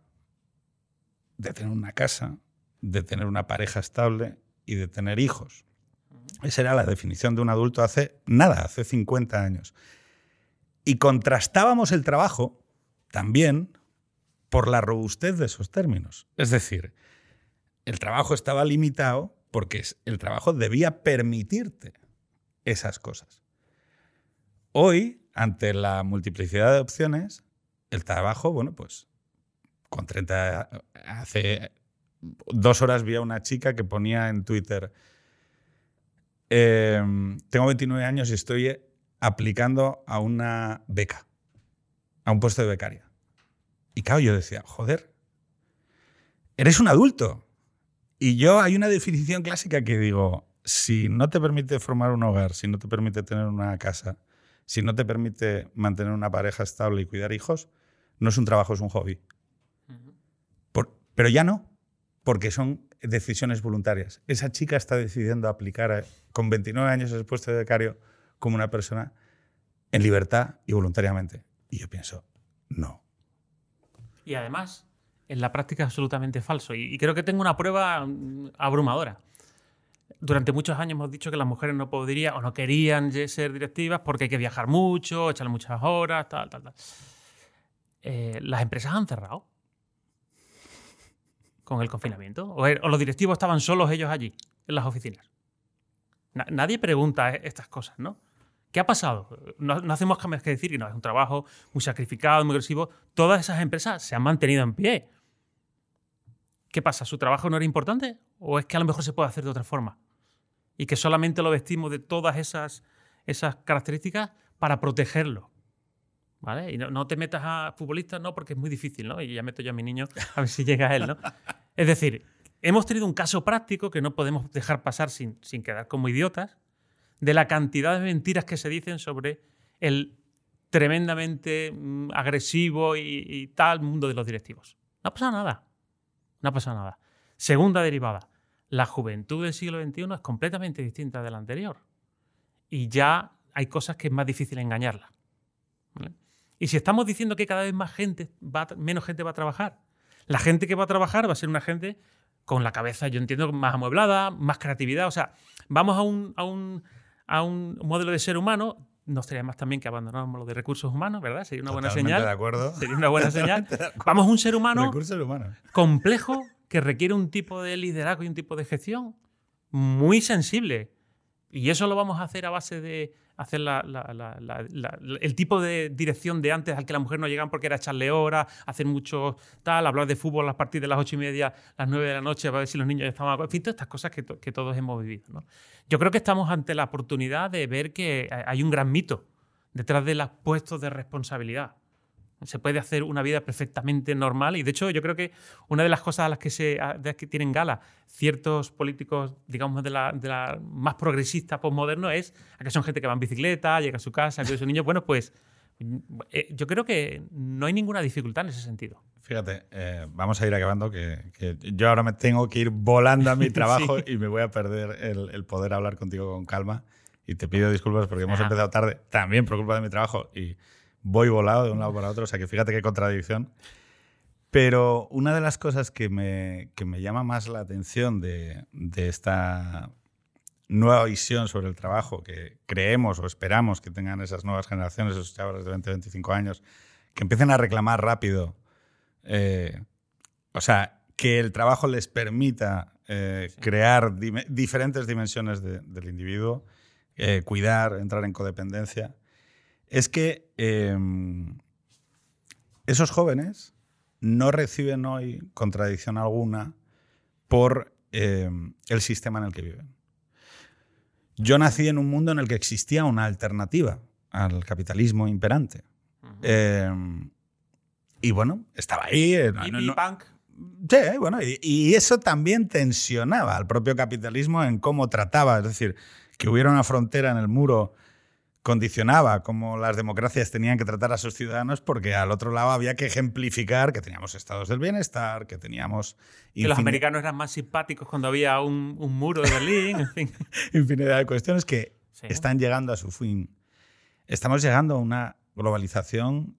de tener una casa, de tener una pareja estable y de tener hijos. Esa era la definición de un adulto hace nada, hace 50 años. Y contrastábamos el trabajo también por la robustez de esos términos. Es decir, el trabajo estaba limitado porque el trabajo debía permitirte esas cosas. Hoy, ante la multiplicidad de opciones, el trabajo, bueno, pues con 30, hace dos horas vi a una chica que ponía en Twitter, em, tengo 29 años y estoy aplicando a una beca, a un puesto de becaria. Y claro, yo decía, joder, eres un adulto. Y yo hay una definición clásica que digo, si no te permite formar un hogar, si no te permite tener una casa, si no te permite mantener una pareja estable y cuidar hijos, no es un trabajo, es un hobby. pero ya no, porque son decisiones voluntarias. Esa chica está decidiendo aplicar con 29 años el puesto de becario como una persona en libertad y voluntariamente. Y yo pienso, no. Y además, en la práctica es absolutamente falso. Y, creo que tengo una prueba mm, abrumadora. Durante muchos años hemos dicho que las mujeres no podrían o no querían ser directivas porque hay que viajar mucho, echarle muchas horas, tal, tal, tal. Eh, las empresas han cerrado con el confinamiento. Er, o, los directivos estaban solos ellos allí, en las oficinas. nadie pregunta e, estas cosas, ¿no? ¿Qué ha pasado? No, hacemos más que decir que no, es un trabajo muy sacrificado, muy agresivo. Todas esas empresas se han mantenido en pie. ¿Qué pasa? ¿Su trabajo no era importante? ¿O es que a lo mejor se puede hacer de otra forma? Y que solamente lo vestimos de todas esas, esas características para protegerlo. ¿Vale? Y no, te metas a futbolistas, no, porque es muy difícil, ¿no? Y ya meto yo a mi niño a ver si llega a él, ¿no? <laughs> Es decir, hemos tenido un caso práctico que no podemos dejar pasar sin, sin quedar como idiotas, de la cantidad de mentiras que se dicen sobre el tremendamente mm, agresivo y, tal mundo de los directivos. No ha pasado nada. No ha pasado nada. Segunda derivada. La juventud del siglo XXI es completamente distinta de la anterior. Y ya hay cosas que es más difícil engañarla. Y si estamos diciendo que cada vez más gente va, menos gente va a trabajar, la gente que va a trabajar va a ser una gente con la cabeza, yo entiendo, más amueblada, más creatividad. O sea, vamos a un, a un a un modelo de ser humano, no estaría más también que abandonáramos lo de recursos humanos, ¿verdad? Sería una buena señal. de acuerdo. Sería una buena <laughs> señal. Vamos a un ser humano complejo que requiere un tipo de liderazgo y un tipo de gestión muy sensible. Y eso lo vamos a hacer a base de hacer el tipo de dirección de antes al que las mujeres no llegaban porque era echarle horas, hacer mucho tal, hablar de fútbol a partir de las ocho y media, las nueve de la noche, para ver si los niños ya estaban... En fin, todas estas cosas que, que todos hemos vivido. Yo creo que estamos ante la oportunidad de ver que hay un gran mito detrás de los puestos de responsabilidad. Se puede hacer una vida perfectamente normal y de hecho yo creo que una de las cosas a las que, se, que tienen gala ciertos políticos, digamos, de la, de la más progresista, postmoderno, es a que son gente que va en bicicleta, llega a su casa, que son niños. Bueno, pues eh, yo creo que no hay ninguna dificultad en ese sentido. Fíjate, eh, vamos a ir acabando, que, yo ahora me tengo que ir volando a mi <laughs> <laughs> trabajo y me voy a perder el, poder hablar contigo con calma. Y te pido disculpas porque hemos empezado tarde, también por culpa de mi trabajo. Y voy volado de un lado para otro, o sea que fíjate qué contradicción. Pero una de las cosas que me, que me llama más la atención de, de, esta nueva visión sobre el trabajo que creemos o esperamos que tengan esas nuevas generaciones, esos chavales de 20, 25 años, que empiecen a reclamar rápido, eh, o sea, que el trabajo les permita eh, crear diferentes dimensiones del individuo, eh, cuidar, entrar en codependencia es que em, esos jóvenes no reciben hoy contradicción alguna por em, el sistema en el que viven. Yo nací en un mundo en el que existía una alternativa al capitalismo imperante. Em, y bueno, estaba ahí. Eh, ¿Y punk? Sí, bueno, y, eso también tensionaba al propio capitalismo en cómo trataba, es decir, que hubiera una frontera en el muro condicionaba cómo las democracias tenían que tratar a sus ciudadanos porque al otro lado había que ejemplificar que teníamos estados del bienestar, que teníamos... Que los americanos eran más simpáticos cuando había un, muro de Berlín, en fin. <laughs> infinidad de cuestiones que están llegando a su fin. Estamos llegando a una globalización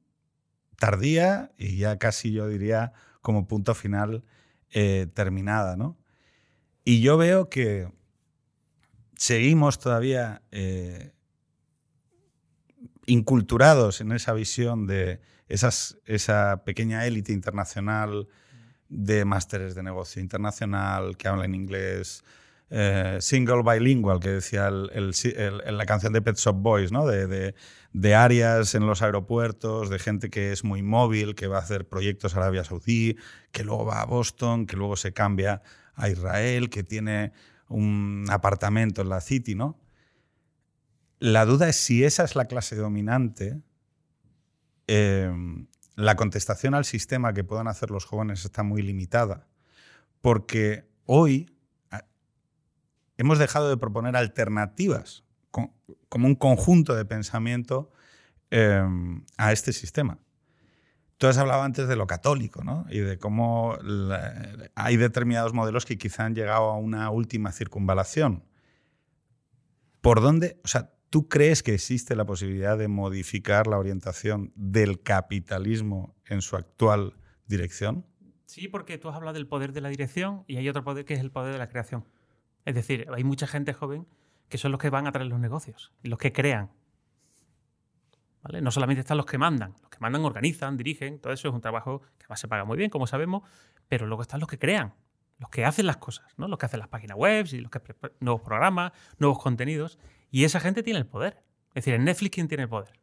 tardía y ya casi yo diría como punto final eh, terminada, ¿no? Y yo veo que seguimos todavía... Eh, inculturados en esa visión de esa pequeña élite internacional de másteres de negocio internacional que hablan inglés, eh, single bilingual, que decía la canción de Pet Shop Boys, ¿no? de, de, áreas en los aeropuertos, de gente que es muy móvil, que va a hacer proyectos a Arabia Saudí, que luego va a Boston, que luego se cambia a Israel, que tiene un apartamento en la City, ¿no? La duda es si esa es la clase dominante. Em, la contestación al sistema que puedan hacer los jóvenes está muy limitada, porque hoy hemos dejado de proponer alternativas como un conjunto de pensamiento em, a este sistema. Tú has hablado antes de lo católico, ¿no? Y de cómo hay determinados modelos que quizá han llegado a una última circunvalación. ¿Por dónde? O sea, ¿tú crees que existe la posibilidad de modificar la orientación del capitalismo en su actual dirección? Sí, porque tú has hablado del poder de la dirección y hay otro poder que es el poder de la creación. Es decir, hay mucha gente joven que son los que van a traer los negocios los que crean. No solamente están los que mandan, los que mandan organizan, dirigen, todo eso es un trabajo que además se paga muy bien, como sabemos, pero luego están los que crean, los que hacen las cosas, ¿no? los que hacen las páginas web, y los que nuevos programas, nuevos contenidos, y esa gente tiene el poder. Es decir, en Netflix, ¿quién tiene el poder?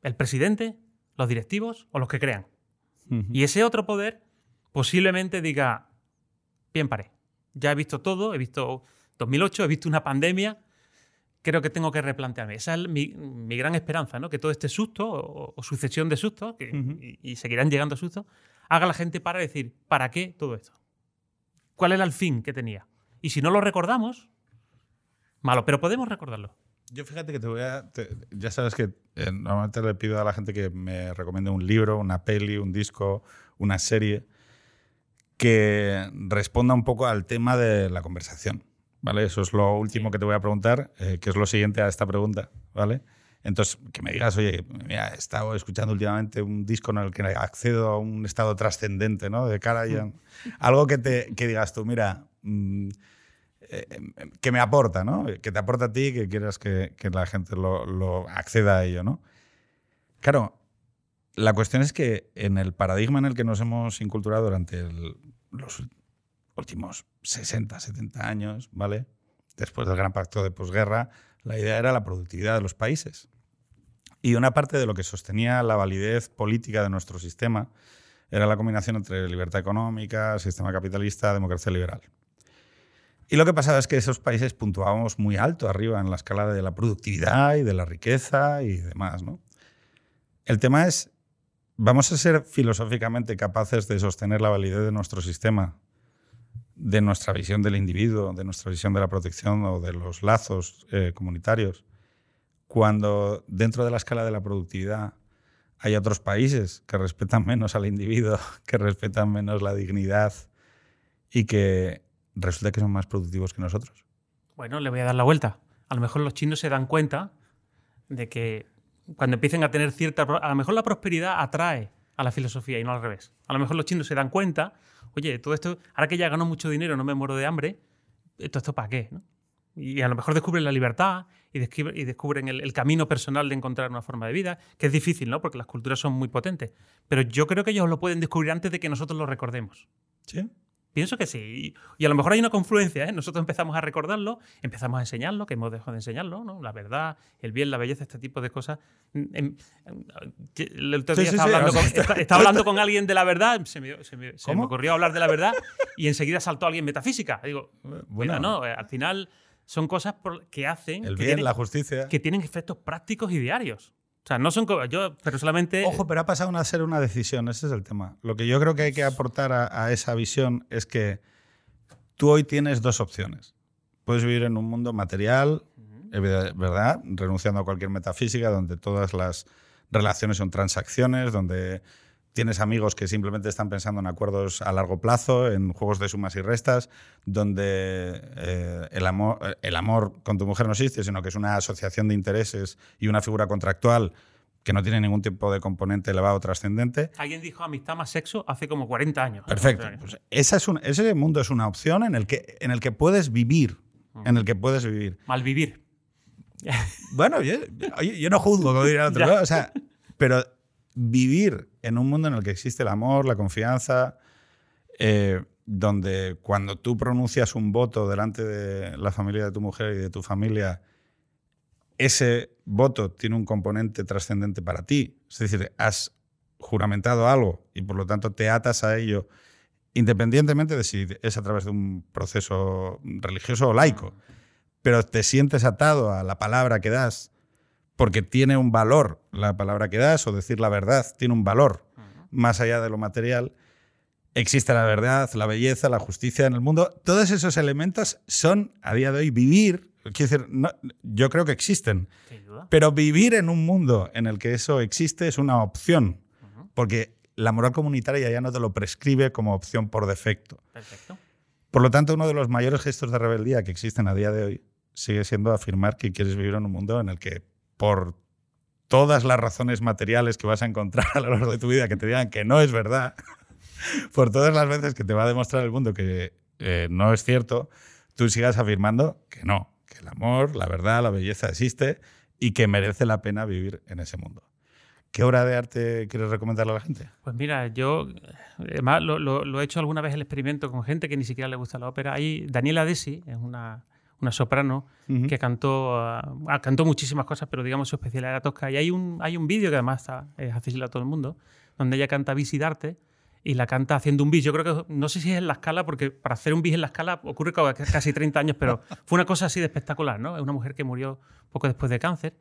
¿El presidente? ¿Los directivos? ¿O los que crean? Y ese otro poder posiblemente diga, bien paré, ya he visto todo, he visto 2008, he visto una pandemia, creo que tengo que replantearme. Esa es mi, gran esperanza, ¿no? que todo este susto o, sucesión de sustos, y, seguirán llegando sustos, haga a la gente para decir, ¿para qué todo esto? ¿Cuál era el fin que tenía? Y si no lo recordamos, malo, pero podemos recordarlo. Yo fíjate que te voy a... ya sabes que eh, normalmente le pido a la gente que me recomiende un libro, una peli, un disco, una serie, que responda un poco al tema de la conversación. ¿vale? Eso es lo último que te voy a preguntar, eh, que es lo siguiente a esta pregunta, ¿vale? Entonces, que me digas, oye, mira, he estado escuchando últimamente un disco en el que accedo a un estado trascendente, ¿no? De cara ya. Algo que, te, que digas tú, mira, mm, eh, que me aporta, ¿no? Que te aporta a ti, que quieras que, la gente lo, lo, acceda a ello, ¿no? Claro, la cuestión es que en el paradigma en el que nos hemos inculturado durante los últimos 60, 70 años, ¿vale? Después del gran pacto de posguerra, la idea era la productividad de los países. Y una parte de lo que sostenía la validez política de nuestro sistema era la combinación entre libertad económica, sistema capitalista, democracia liberal. Y lo que pasaba es que esos países puntuábamos muy alto arriba en la escala de la productividad y de la riqueza y demás. ¿no? El tema es, ¿vamos a ser filosóficamente capaces de sostener la validez de nuestro sistema de nuestra visión del individuo, de nuestra visión de la protección o de los lazos eh, comunitarios, cuando dentro de la escala de la productividad hay otros países que respetan menos al individuo, <laughs> que respetan menos la dignidad y que resulta que son más productivos que nosotros. Bueno, le voy a dar la vuelta. A lo mejor los chinos se dan cuenta de que cuando empiecen a tener cierta... A lo mejor la prosperidad atrae a la filosofía y no al revés. A lo mejor los chinos se dan cuenta oye, todo esto, ahora que ya ganó mucho dinero, no me muero de hambre, ¿esto, esto para qué? Y a lo mejor descubren la libertad y descubren, el, camino personal de encontrar una forma de vida, que es difícil, ¿no? Porque las culturas son muy potentes. Pero yo creo que ellos lo pueden descubrir antes de que nosotros lo recordemos. ¿Sí? Pienso que sí. Y a lo mejor hay una confluencia. ¿eh? Nosotros empezamos a recordarlo, empezamos a enseñarlo, que hemos dejado de enseñarlo, ¿no? La verdad, el bien, la belleza, este tipo de cosas. El otro día <laughs> estaba, hablando, con, alguien de la verdad, se me, ocurrió hablar de la verdad y enseguida saltó alguien metafísica. digo, bueno, no, eh, al final son cosas que hacen. El bien, la justicia. Que tienen efectos prácticos y diarios. O sea, no son yo, pero solamente. Ojo, pero ha pasado a ser una decisión, ese es el tema. Lo que yo creo que hay que aportar a, esa visión es que tú hoy tienes dos opciones. Puedes vivir en un mundo material, ¿verdad? Renunciando a cualquier metafísica, donde todas las relaciones son transacciones, donde tienes amigos que simplemente están pensando en acuerdos a largo plazo, en juegos de sumas y restas, donde eh, el, amor, el amor con tu mujer no existe, sino que es una asociación de intereses y una figura contractual que no tiene ningún tipo de componente elevado o trascendente. Alguien dijo amistad más sexo hace como 40 años. Perfecto. Pues esa es ese mundo es una opción en el que, en el que puedes vivir. En el que puedes vivir. Malvivir. Bueno, yo, no juzgo, como diría otro. <laughs> O sea, pero vivir en un mundo en el que existe el amor, la confianza, eh, donde cuando tú pronuncias un voto delante de la familia de tu mujer y de tu familia, ese voto tiene un componente trascendente para ti. Es decir, has juramentado algo y por lo tanto te atas a ello, independientemente de si es a través de un proceso religioso o laico, pero te sientes atado a la palabra que das porque tiene un valor la palabra que das o decir la verdad, tiene un valor más allá de lo material. existe la verdad, la belleza, la justicia en el mundo. Todos esos elementos son, a día de hoy, vivir. Quiero decir, no- yo creo que existen. Sin duda. Pero vivir en un mundo en el que eso existe es una opción. Porque la moral comunitaria ya no te lo prescribe como opción por defecto. Perfecto. Por lo tanto, uno de los mayores gestos de rebeldía que existen a día de hoy sigue siendo afirmar que quieres vivir en un mundo en el que por todas las razones materiales que vas a encontrar <laughs> a lo largo de tu vida que te digan que no es verdad, <laughs> por todas las veces que te va a demostrar el mundo que eh, no es cierto, tú sigas afirmando que no, que el amor, la verdad, la belleza existe y que merece la pena vivir en ese mundo. ¿Qué obra de arte quieres recomendarle a la gente? Pues mira, yo además lo, he hecho alguna vez el experimento con gente que ni siquiera le gusta la ópera. Hay Daniela Desi, es una, una soprano Ujú. que cantó, ah, cantó muchísimas cosas, pero digamos su especialidad era tosca. Y hay un, hay un vídeo que además está, es accesible a todo el mundo, donde ella canta bis y la canta haciendo un bis. Yo creo que, no sé si es en la escala, porque para hacer un bis en la escala ocurre casi 30 años, pero <laughs> fue una cosa así de espectacular, ¿no? Es una mujer que murió poco después de cáncer.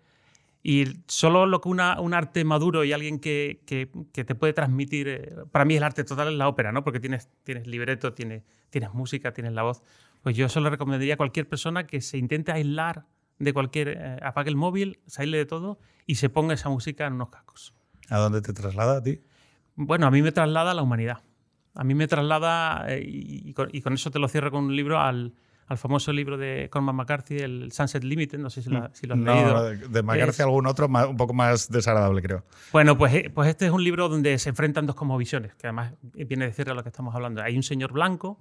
Y solo lo que una, un arte maduro y alguien que, que- que te puede transmitir, eh, para mí el arte total es la ópera, ¿no? Porque tienes, tienes libreto, tienes, tienes música, tienes la voz. Pues yo solo recomendaría a cualquier persona que se intente aislar de cualquier, eh, apague el móvil, se aísle de todo y se ponga esa música en unos cascos. ¿A dónde te traslada a ti? Bueno, a mí me traslada a la humanidad. A mí me traslada, eh, y, con, y con eso te lo cierro con un libro, al, al famoso libro de Cormac McCarthy, el Sunset Limited, no sé si lo, si lo has No, leído. de, de McCarthy Es- algún otro más- un poco más desagradable, creo. Bueno, pues, eh, pues este es un libro donde se enfrentan dos cosmovisiones, que además viene de decir a lo que estamos hablando. Hay un señor blanco,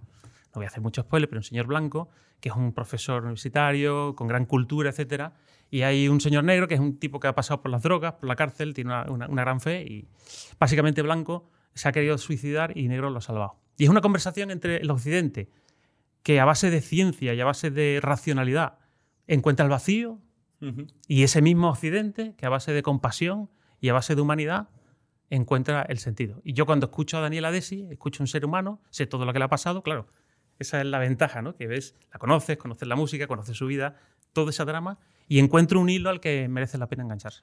no voy a hacer mucho spoiler, pero un señor blanco, que es un profesor universitario, con gran cultura, etcétera. Y hay un señor negro, que es un tipo que ha pasado por las drogas, por la cárcel, tiene una, una- una gran fe y básicamente blanco se ha querido suicidar y negro lo ha salvado. Y es una conversación entre el occidente, que a base de ciencia y a base de racionalidad encuentra el vacío, y ese mismo Occidente, que a base de compasión y a base de humanidad, encuentra el sentido. Y yo cuando escucho a Daniela Desi, escucho a un ser humano, sé todo lo que le ha pasado, claro, esa es la ventaja, ¿no? Que ves, la conoces, conoces la música, conoces su vida, todo ese drama, y encuentro un hilo al que merece la pena engancharse.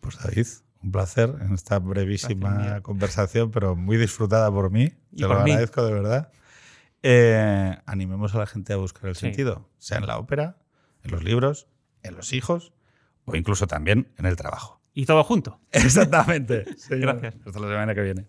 Pues David, un placer en esta brevísima conversación, pero muy disfrutada por mí. Y Te lo mí. agradezco de verdad. Eh, animemos a la gente a buscar el Sí. sentido, sea en la ópera, en los libros, en los hijos o incluso también en el trabajo. Y todo junto. <laughs> Exactamente. <laughs> Gracias. Hasta la semana que viene.